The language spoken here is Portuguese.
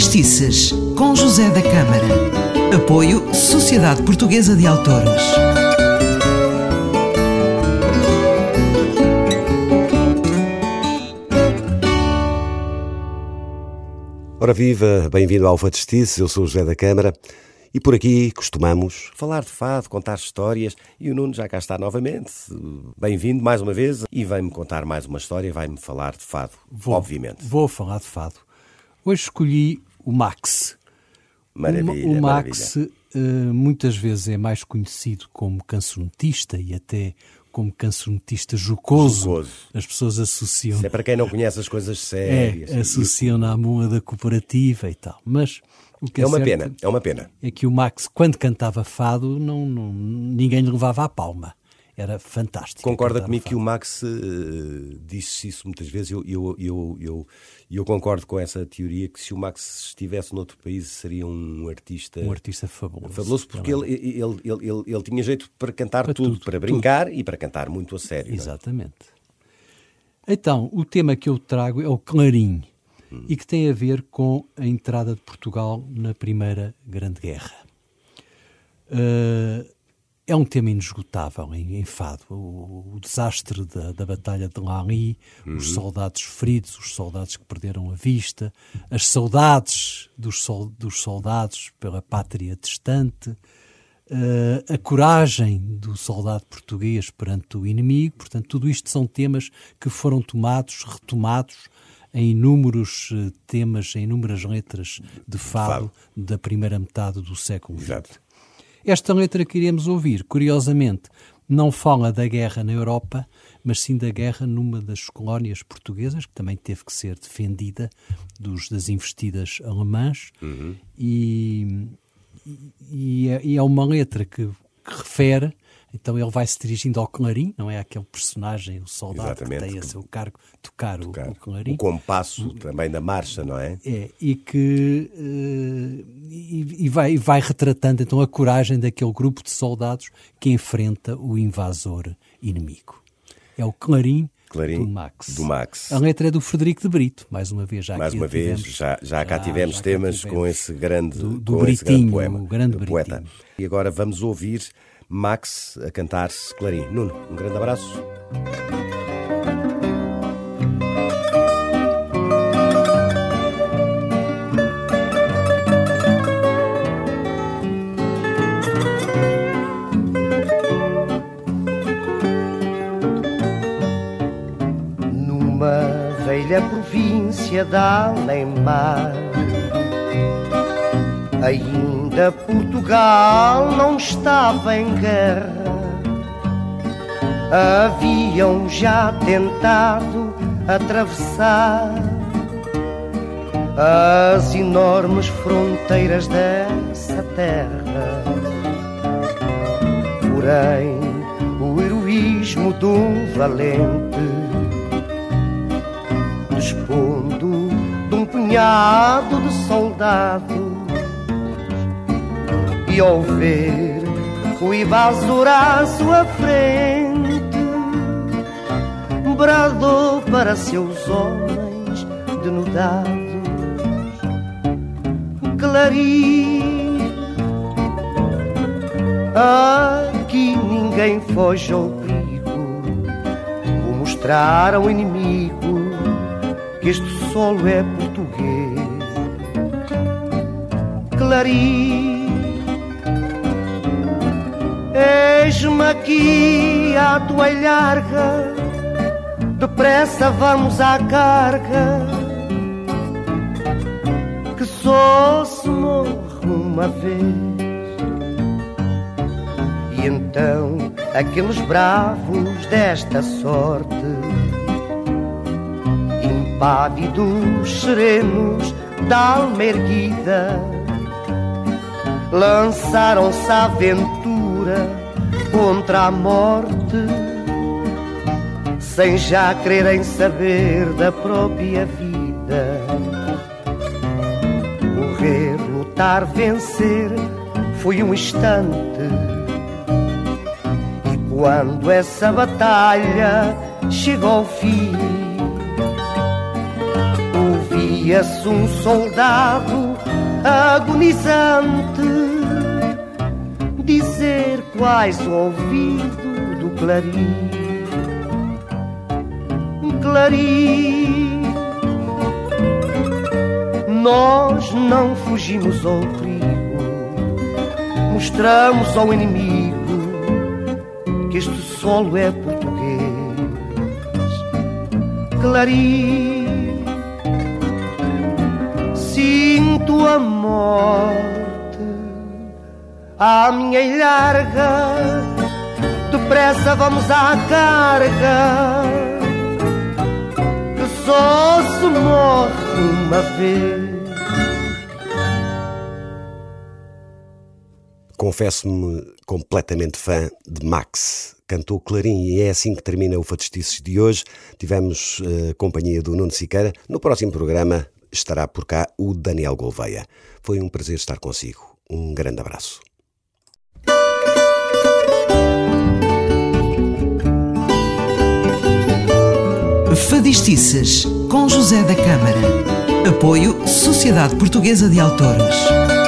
Vertistices, com José da Câmara. Apoio Sociedade Portuguesa de Autores. Ora viva, bem-vindo ao Vertistices, eu sou o José da Câmara. E por aqui costumamos falar de fado, contar histórias, e o Nuno já cá está novamente. Bem-vindo mais uma vez e vem-me contar mais uma história, vai-me falar de fado, vou, obviamente. Vou falar de fado. Hoje escolhi o Max. Maravilha, o, o Max maravilha. Uh, muitas vezes é mais conhecido como cancionetista e até como cancionetista jocoso. Jocoso. As pessoas associam. Isso é para quem não conhece as coisas sérias. É, associam na moa da cooperativa e tal. Mas o que é, é uma pena, é uma pena. É que o Max, quando cantava fado, não, não ninguém lhe levava a palma. Era fantástico. Concorda comigo que o Max uh, disse isso muitas vezes. Eu, eu, eu, eu, eu concordo com essa teoria que se o Max estivesse noutro país seria um artista. Um artista fabuloso. Fabuloso porque ele, ele, ele, ele, ele, tinha jeito para cantar tudo, para brincar e para cantar muito a sério. Exatamente. Então, o tema que eu trago é o clarim hum. e que tem a ver com a entrada de Portugal na Primeira Grande Guerra. Uh, é um tema inesgotável em, em fado. O, o desastre da, da, Batalha de Lali, uhum. os soldados feridos, os soldados que perderam a vista, as saudades dos, sol, dos soldados pela pátria distante, uh, a coragem do soldado português perante o inimigo. Portanto, tudo isto são temas que foram tomados, retomados em inúmeros uh, temas, em inúmeras letras de fado, fado. da primeira metade do século XX. Esta letra que iremos ouvir, curiosamente, não fala da guerra na Europa, mas sim da guerra numa das colónias portuguesas, que também teve que ser defendida dos, das investidas alemãs, uhum. e, e, é, e, é, uma letra que, que refere então ele vai se dirigindo ao clarim, não é aquele personagem, o soldado Exatamente. que tem a seu cargo tocar, tocar. O, o clarim. O compasso também da marcha, não é? É, e que uh, e, e, vai, vai retratando então a coragem daquele grupo de soldados que enfrenta o invasor inimigo. É o clarim Clarim, do Max. do Max. A letra é do Frederico de Brito, mais uma vez já Mais uma vez, já, já cá tivemos já temas tivemos com esse grande, do, do com Britinho, esse grande poema, o grande do poeta. E agora vamos ouvir Max a cantar Clarim. Nuno, um grande abraço. Província da Além-Mar Ainda Portugal não estava em guerra. Haviam já tentado atravessar as enormes fronteiras dessa terra. Porém, o heroísmo de um valente, dispondo de um punhado de soldados e ao ver o invasor à sua frente, bradou para seus homens denudados, clarim. Aqui ninguém foge ao perigo, vou mostrar ao inimigo este solo é português. Clarim Eis-me aqui à tua larga, depressa vamos à carga, que só se morre uma vez. E então aqueles bravos desta sorte, impávidos, serenos, da alma erguida, lançaram-se à aventura contra a morte, sem já quererem saber da própria vida. Morrer, lutar, vencer foi um instante. E quando essa batalha chegou ao fim, Via-se um soldado agonizante dizer quase ao ouvido do clarim. Clarim, nós não fugimos ao perigo, mostramos ao inimigo que este solo é português. Clarim, sinto a morte à minha ilharga, depressa vamos à carga, que só se morre uma vez. Confesso-me completamente fã de Max. Cantou Clarim e é assim que termina o Fadestices de hoje. Tivemos uh, companhia do Nuno Siqueira. No próximo programa estará por cá o Daniel Gouveia. Foi um prazer estar consigo. Um grande abraço. Fadistices, com José da Câmara. Apoio Sociedade Portuguesa de Autores.